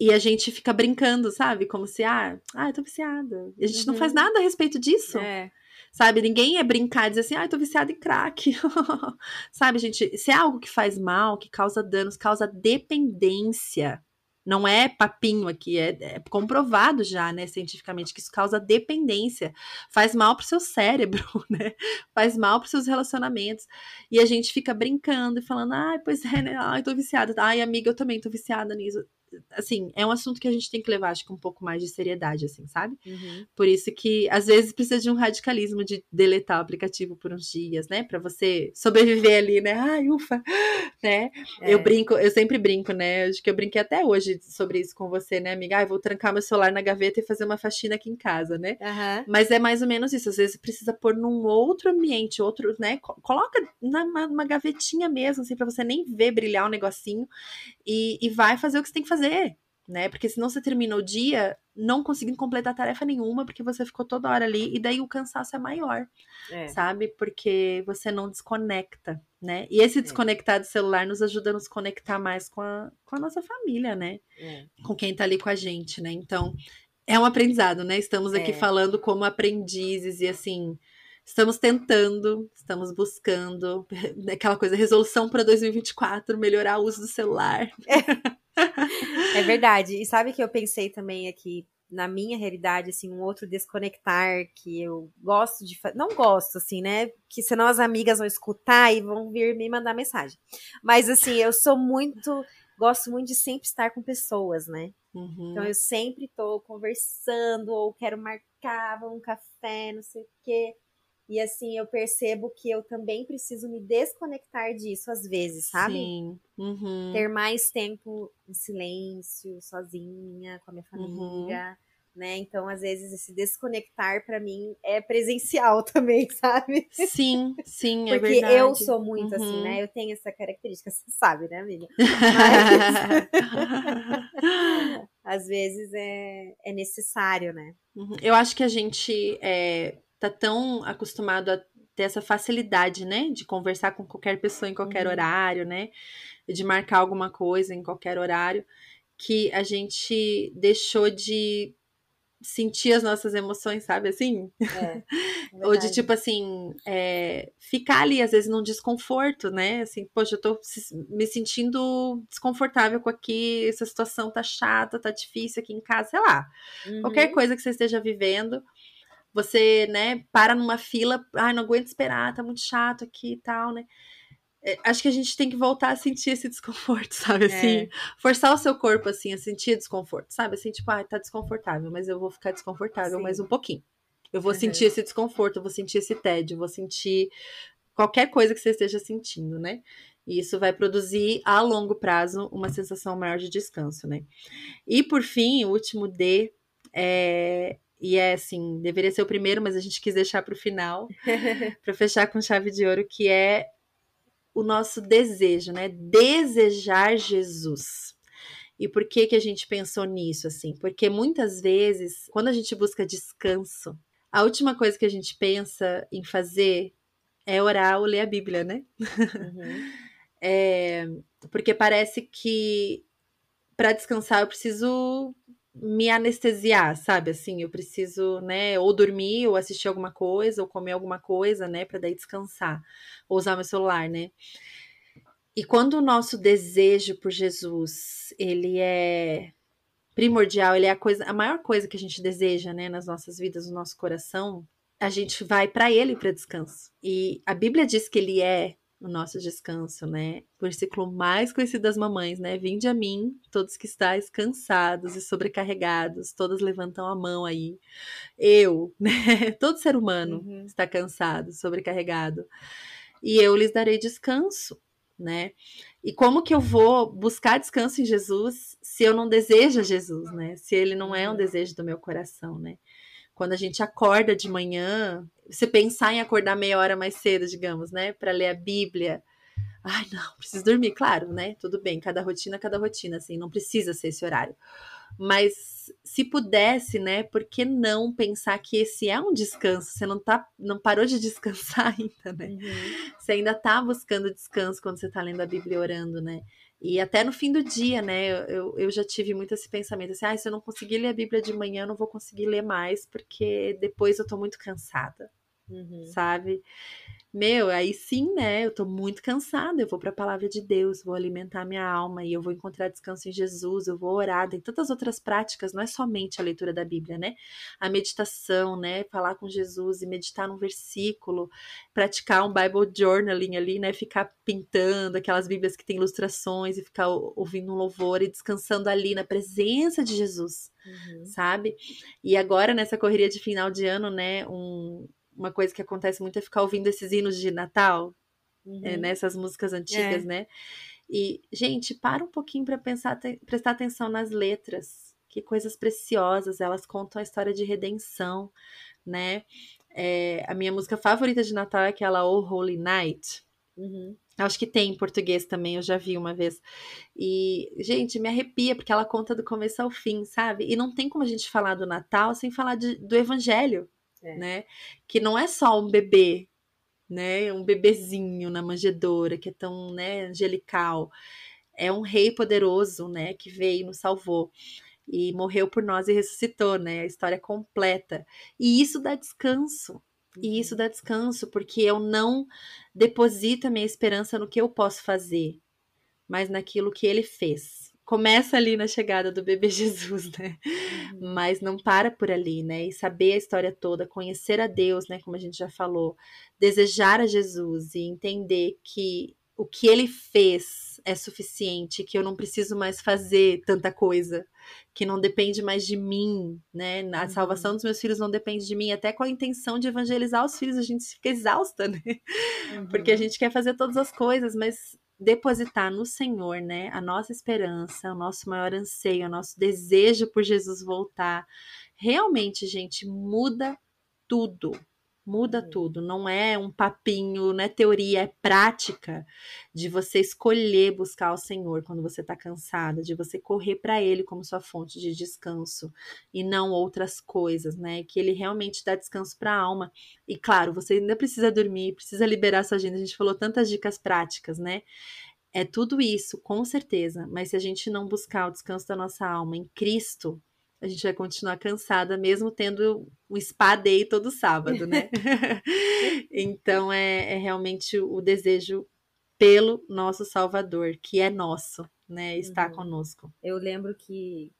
[SPEAKER 1] E a gente fica brincando, sabe? Como se, ah, ah eu tô viciada. E a gente uhum. não faz uhum. nada a respeito disso. É. Sabe? Ninguém é brincar e dizer assim, ah, eu tô viciada em crack. Sabe, gente? Se é algo que faz mal, que causa danos, causa dependência. Não é papinho aqui, é, é comprovado já, né, cientificamente, que isso causa dependência. Faz mal pro seu cérebro, né? Faz mal pros seus relacionamentos. E a gente fica brincando e falando, ai, ah, pois é, né? Ai, tô viciada. Ai, amiga, eu também tô viciada nisso assim, é um assunto que a gente tem que levar, acho que um pouco mais de seriedade, assim, sabe? Uhum. Por isso que, às vezes, precisa de um radicalismo de deletar o aplicativo por uns dias, né? Para você sobreviver ali, né? Ai, ufa, né? É. Eu brinco, eu sempre brinco, né? Acho que eu brinquei até hoje sobre isso com você, né, amiga? Ai, vou trancar meu celular na gaveta e fazer uma faxina aqui em casa, né? Uhum. Mas é mais ou menos isso. Às vezes precisa pôr num outro ambiente, outro, né? Coloca numa gavetinha mesmo, assim, pra você nem ver brilhar o um negocinho e, e vai fazer o que você tem que fazer né? Porque senão você termina o dia não conseguindo completar tarefa nenhuma, porque você ficou toda hora ali, e daí o cansaço é maior, é. sabe? Porque você não desconecta, né? E esse é. desconectar do celular nos ajuda a nos conectar mais com a, com a nossa família, né? É. Com quem tá ali com a gente, né? Então, é um aprendizado, né? Estamos aqui é. falando como aprendizes e assim. Estamos tentando, estamos buscando aquela coisa, resolução para 2024, melhorar o uso do celular. É.
[SPEAKER 2] É verdade. E sabe que eu pensei também aqui na minha realidade, assim, um outro desconectar que eu gosto de fazer. Não gosto, assim, né? Que senão as amigas vão escutar e vão vir me mandar mensagem. Mas, assim, eu sou muito. Gosto muito de sempre estar com pessoas, né? Uhum. Então eu sempre tô conversando, ou quero marcar um café, não sei o quê. E assim, eu percebo que eu também preciso me desconectar disso às vezes, sabe? Sim. Uhum. Ter mais tempo em silêncio, sozinha, com a minha uhum. família. Uhum. Né? Então, às vezes, esse desconectar para mim é presencial também, sabe?
[SPEAKER 1] Sim, sim,
[SPEAKER 2] é
[SPEAKER 1] Porque
[SPEAKER 2] verdade. eu sou muito uhum. assim, né? Eu tenho essa característica, você sabe, né, amiga? Mas... às vezes é, é necessário, né?
[SPEAKER 1] Uhum. Eu acho que a gente é, tá tão acostumado a ter essa facilidade, né, de conversar com qualquer pessoa em qualquer uhum. horário, né, de marcar alguma coisa em qualquer horário, que a gente deixou de sentir as nossas emoções, sabe assim? É, Ou de tipo assim, é, ficar ali às vezes num desconforto, né? Assim, poxa, eu tô me sentindo desconfortável com aqui, essa situação tá chata, tá difícil aqui em casa, sei lá. Uhum. Qualquer coisa que você esteja vivendo, você, né, para numa fila, ai, não aguento esperar, tá muito chato aqui e tal, né? É, acho que a gente tem que voltar a sentir esse desconforto, sabe? Assim, é. forçar o seu corpo, assim, a sentir desconforto, sabe? Assim, tipo, ai, tá desconfortável, mas eu vou ficar desconfortável Sim. mais um pouquinho. Eu vou uhum. sentir esse desconforto, eu vou sentir esse tédio, eu vou sentir qualquer coisa que você esteja sentindo, né? E isso vai produzir a longo prazo uma sensação maior de descanso, né? E por fim, o último D é e é assim, deveria ser o primeiro, mas a gente quis deixar para o final, para fechar com chave de ouro, que é o nosso desejo, né? Desejar Jesus. E por que que a gente pensou nisso assim? Porque muitas vezes, quando a gente busca descanso, a última coisa que a gente pensa em fazer é orar ou ler a Bíblia, né? Uhum. é, porque parece que para descansar eu preciso me anestesiar, sabe? Assim, eu preciso, né, ou dormir, ou assistir alguma coisa, ou comer alguma coisa, né, para daí descansar, ou usar meu celular, né? E quando o nosso desejo por Jesus, ele é primordial, ele é a coisa, a maior coisa que a gente deseja, né, nas nossas vidas, no nosso coração, a gente vai para ele para descanso. E a Bíblia diz que ele é o nosso descanso, né? O versículo mais conhecido das mamães, né? Vinde a mim, todos que estáis cansados e sobrecarregados, todas levantam a mão aí. Eu, né? Todo ser humano uhum. está cansado, sobrecarregado. E eu lhes darei descanso, né? E como que eu vou buscar descanso em Jesus se eu não desejo Jesus, né? Se ele não é um uhum. desejo do meu coração, né? Quando a gente acorda de manhã, você pensar em acordar meia hora mais cedo, digamos, né, para ler a Bíblia. Ai, não, preciso dormir, claro, né? Tudo bem, cada rotina, cada rotina, assim, não precisa ser esse horário. Mas se pudesse, né, por que não pensar que esse é um descanso? Você não tá, não parou de descansar ainda, né? Uhum. Você ainda tá buscando descanso quando você tá lendo a Bíblia e orando, né? E até no fim do dia, né? Eu, eu já tive muito esse pensamento assim: ah, se eu não conseguir ler a Bíblia de manhã, eu não vou conseguir ler mais, porque depois eu tô muito cansada, uhum. sabe? Meu, aí sim, né? Eu tô muito cansada. Eu vou para a palavra de Deus, vou alimentar minha alma e eu vou encontrar descanso em Jesus, eu vou orar. Tem tantas outras práticas, não é somente a leitura da Bíblia, né? A meditação, né? Falar com Jesus e meditar num versículo, praticar um Bible journaling ali, né? Ficar pintando aquelas Bíblias que tem ilustrações e ficar ouvindo um louvor e descansando ali na presença de Jesus, uhum. sabe? E agora, nessa correria de final de ano, né? Um uma coisa que acontece muito é ficar ouvindo esses hinos de Natal, uhum. é, nessas músicas antigas, é. né? E, gente, para um pouquinho para pensar, prestar atenção nas letras. Que coisas preciosas, elas contam a história de redenção, né? É, a minha música favorita de Natal é aquela Oh Holy Night. Uhum. Acho que tem em português também, eu já vi uma vez. E, gente, me arrepia, porque ela conta do começo ao fim, sabe? E não tem como a gente falar do Natal sem falar de, do Evangelho, é. né? Que não é só um bebê, né? Um bebezinho na manjedoura que é tão, né, angelical. É um rei poderoso, né, que veio e nos salvou e morreu por nós e ressuscitou, né? A história completa. E isso dá descanso. E isso uhum. dá descanso, porque eu não deposito a minha esperança no que eu posso fazer, mas naquilo que ele fez começa ali na chegada do bebê Jesus, né? Uhum. Mas não para por ali, né? E saber a história toda, conhecer a Deus, né? Como a gente já falou, desejar a Jesus e entender que o que ele fez é suficiente, que eu não preciso mais fazer tanta coisa, que não depende mais de mim, né? A uhum. salvação dos meus filhos não depende de mim, até com a intenção de evangelizar os filhos, a gente fica exausta, né? Uhum. Porque a gente quer fazer todas as coisas, mas depositar no Senhor, né, a nossa esperança, o nosso maior anseio, o nosso desejo por Jesus voltar, realmente, gente, muda tudo. Muda uhum. tudo, não é um papinho, não é teoria, é prática de você escolher buscar o Senhor quando você está cansada, de você correr para Ele como sua fonte de descanso e não outras coisas, né? Que Ele realmente dá descanso para a alma. E claro, você ainda precisa dormir, precisa liberar sua agenda. A gente falou tantas dicas práticas, né? É tudo isso, com certeza, mas se a gente não buscar o descanso da nossa alma em Cristo, a gente vai continuar cansada, mesmo tendo um spa day todo sábado, né? então é, é, realmente o desejo pelo nosso Salvador, que é nosso, né? Está uhum. conosco.
[SPEAKER 2] Eu lembro que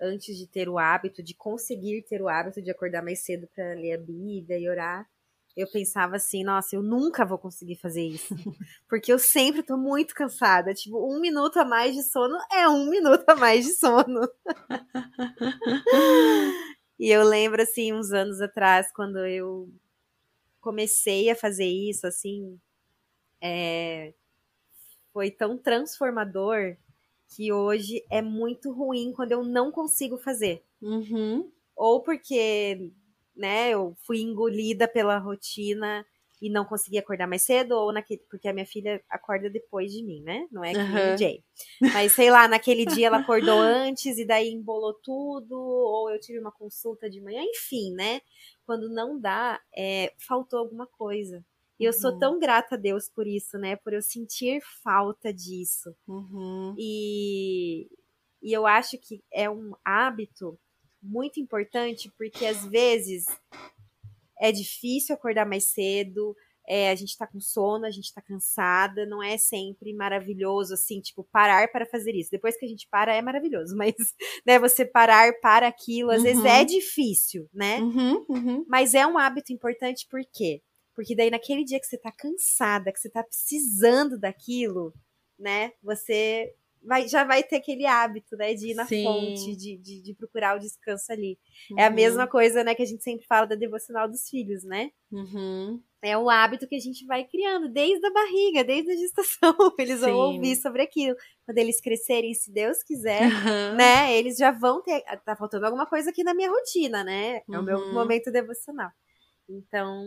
[SPEAKER 2] antes de ter o hábito, de conseguir ter o hábito de acordar mais cedo para ler a Bíblia e orar, eu pensava assim, nossa, eu nunca vou conseguir fazer isso. Porque eu sempre tô muito cansada. Tipo, um minuto a mais de sono é um minuto a mais de sono. e eu lembro, assim, uns anos atrás, quando eu comecei a fazer isso, assim, é... foi tão transformador que hoje é muito ruim quando eu não consigo fazer. Uhum. Ou porque né, eu fui engolida pela rotina e não consegui acordar mais cedo, ou naquele, porque a minha filha acorda depois de mim, né? Não é que uhum. o Jay. Mas sei lá, naquele dia ela acordou antes e daí embolou tudo, ou eu tive uma consulta de manhã, enfim, né? Quando não dá, é, faltou alguma coisa. E eu sou uhum. tão grata a Deus por isso, né? Por eu sentir falta disso. Uhum. E, e eu acho que é um hábito muito importante, porque às vezes é difícil acordar mais cedo, é, a gente tá com sono, a gente tá cansada, não é sempre maravilhoso, assim, tipo, parar para fazer isso. Depois que a gente para, é maravilhoso, mas, né, você parar para aquilo, às uhum. vezes é uhum. difícil, né? Uhum, uhum. Mas é um hábito importante, por quê? Porque daí naquele dia que você tá cansada, que você tá precisando daquilo, né? Você vai, já vai ter aquele hábito, né, de ir na Sim. fonte, de, de, de, procurar o descanso ali. Uhum. É a mesma uhum. coisa, né, que a gente sempre fala da devocional dos filhos, né? Uhum. É o hábito que a gente vai criando desde a barriga, desde a gestação. Eles Sim. vão ouvir sobre aquilo. Quando eles crescerem, se Deus quiser, uhum. né, eles já vão ter. Tá faltando alguma coisa aqui na minha rotina, né? É o meu uhum. momento devocional. Então,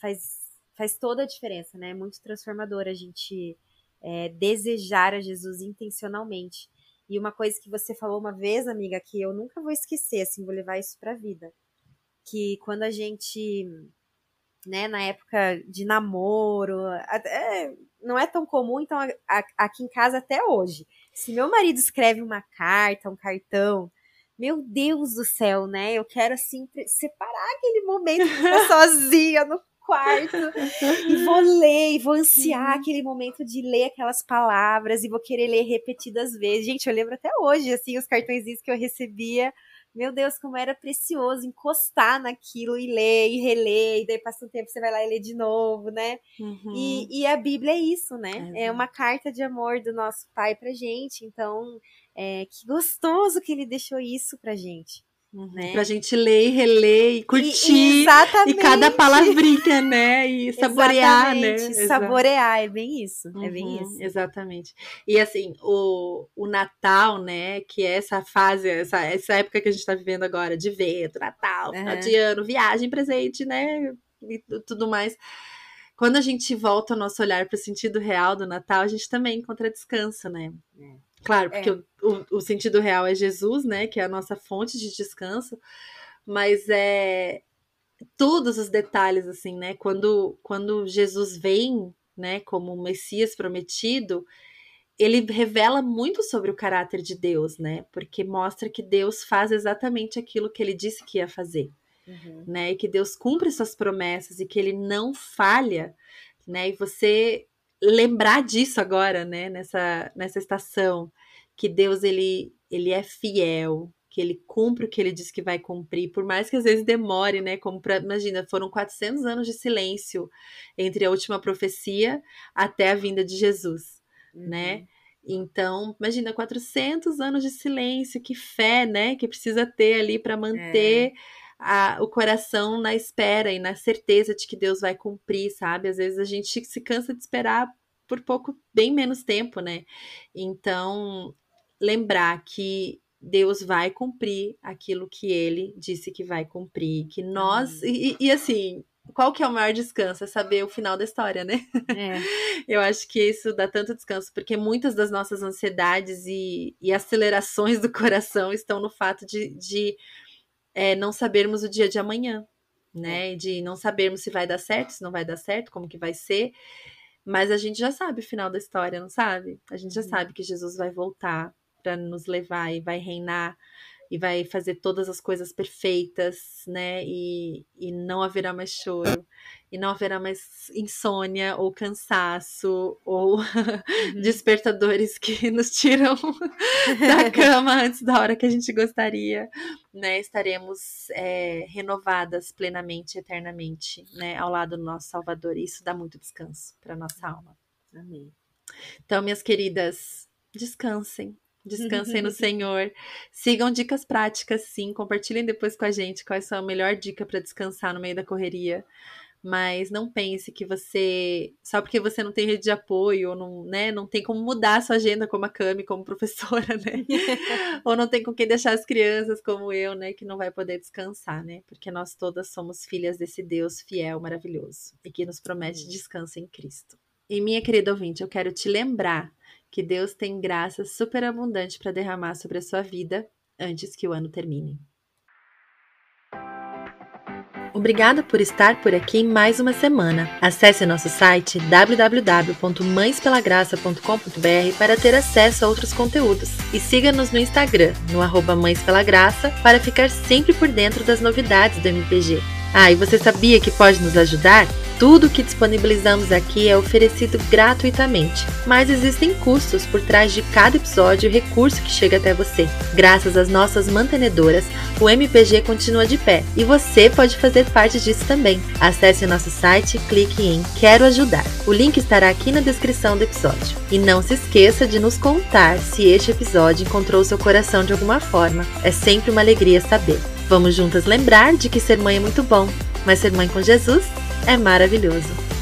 [SPEAKER 2] faz, faz toda a diferença, né? É muito transformador a gente é, desejar a Jesus intencionalmente. E uma coisa que você falou uma vez, amiga, que eu nunca vou esquecer, assim, vou levar isso pra vida. Que quando a gente, né, na época de namoro, até, não é tão comum, então a, a, aqui em casa até hoje. Se meu marido escreve uma carta, um cartão, meu Deus do céu, né? Eu quero assim separar aquele momento de estar sozinha no quarto e vou ler, e vou ansiar uhum. aquele momento de ler aquelas palavras e vou querer ler repetidas vezes. Gente, eu lembro até hoje, assim, os cartões que eu recebia. Meu Deus, como era precioso encostar naquilo e ler e reler, e daí passa um tempo você vai lá e lê de novo, né? Uhum. E, e, a Bíblia é isso, né? É, é uma carta de amor do nosso Pai pra gente. Então, é, que gostoso que ele deixou isso pra gente.
[SPEAKER 1] Né? Pra gente ler, reler e curtir. E, exatamente. E cada palavrinha, né? E saborear, né?
[SPEAKER 2] né? Saborear, é bem isso. Uhum, é bem uhum, isso.
[SPEAKER 1] Exatamente. E assim, o, o Natal, né? Que é essa fase, essa, essa época que a gente tá vivendo agora, de vento, Natal, uhum. final de ano, viagem, presente, né? E tudo mais. Quando a gente volta o nosso olhar para o sentido real do Natal, a gente também encontra descanso, né? É. Claro, porque é. o, o, o, sentido real é Jesus, né? Que é a nossa fonte de descanso. Mas é todos os detalhes, assim, né? Quando, quando Jesus vem, né, como o Messias prometido, ele revela muito sobre o caráter de Deus, né? Porque mostra que Deus faz exatamente aquilo que ele disse que ia fazer. Uhum. Né, e que Deus cumpre suas promessas e que ele não falha, né? E você lembrar disso agora, né, nessa, nessa estação, que Deus ele, ele é fiel, que ele cumpre o que ele diz que vai cumprir, por mais que às vezes demore, né, como pra, imagina, foram 400 anos de silêncio entre a última profecia até a vinda de Jesus, uhum. né? Então, imagina 400 anos de silêncio, que fé, né, que precisa ter ali para manter é. A, o coração na espera e na certeza de que Deus vai cumprir, sabe? Às vezes a gente se cansa de esperar por pouco, bem menos tempo, né? Então, lembrar que Deus vai cumprir aquilo que ele disse que vai cumprir, que nós. Uhum. E, e, assim, qual que é o maior descanso? É saber o final da história, né? É. Eu acho que isso dá tanto descanso, porque muitas das nossas ansiedades e, e acelerações do coração estão no fato de, de é, não sabermos o dia de amanhã, né? É. De não sabermos se vai dar certo, se não vai dar certo, como que vai ser. Mas a gente já sabe o final da história, não sabe? A gente já uhum. sabe que Jesus vai voltar para nos levar e vai reinar e vai fazer todas as coisas perfeitas, né? E, e não haverá mais choro, e não haverá mais insônia ou cansaço ou uhum. despertadores que nos tiram da cama antes da hora que a gente gostaria, né? Estaremos é, renovadas plenamente, eternamente, né? Ao lado do nosso Salvador. E isso dá muito descanso para nossa alma. Amém. Então, minhas queridas, descansem Descansem no Senhor. Sigam dicas práticas, sim. Compartilhem depois com a gente quais são a melhor dica para descansar no meio da correria. Mas não pense que você, só porque você não tem rede de apoio, ou não, né, não tem como mudar a sua agenda como a Cami, como professora, né? ou não tem com quem deixar as crianças como eu, né, que não vai poder descansar, né? Porque nós todas somos filhas desse Deus fiel, maravilhoso, e que nos promete descanso em Cristo. E minha querida ouvinte, eu quero te lembrar que Deus tem graça superabundante para derramar sobre a sua vida antes que o ano termine. Obrigada por estar por aqui mais uma semana. Acesse nosso site www.mãespelagraça.com.br para ter acesso a outros conteúdos. E siga-nos no Instagram, no arroba Mães Pela Graça, para ficar sempre por dentro das novidades do MPG. Ah, e você sabia que pode nos ajudar? Tudo que disponibilizamos aqui é oferecido gratuitamente, mas existem custos por trás de cada episódio e recurso que chega até você. Graças às nossas mantenedoras, o MPG continua de pé e você pode fazer parte disso também. Acesse nosso site e clique em Quero Ajudar. O link estará aqui na descrição do episódio. E não se esqueça de nos contar se este episódio encontrou seu coração de alguma forma. É sempre uma alegria saber. Vamos juntas lembrar de que ser mãe é muito bom, mas ser mãe com Jesus é maravilhoso.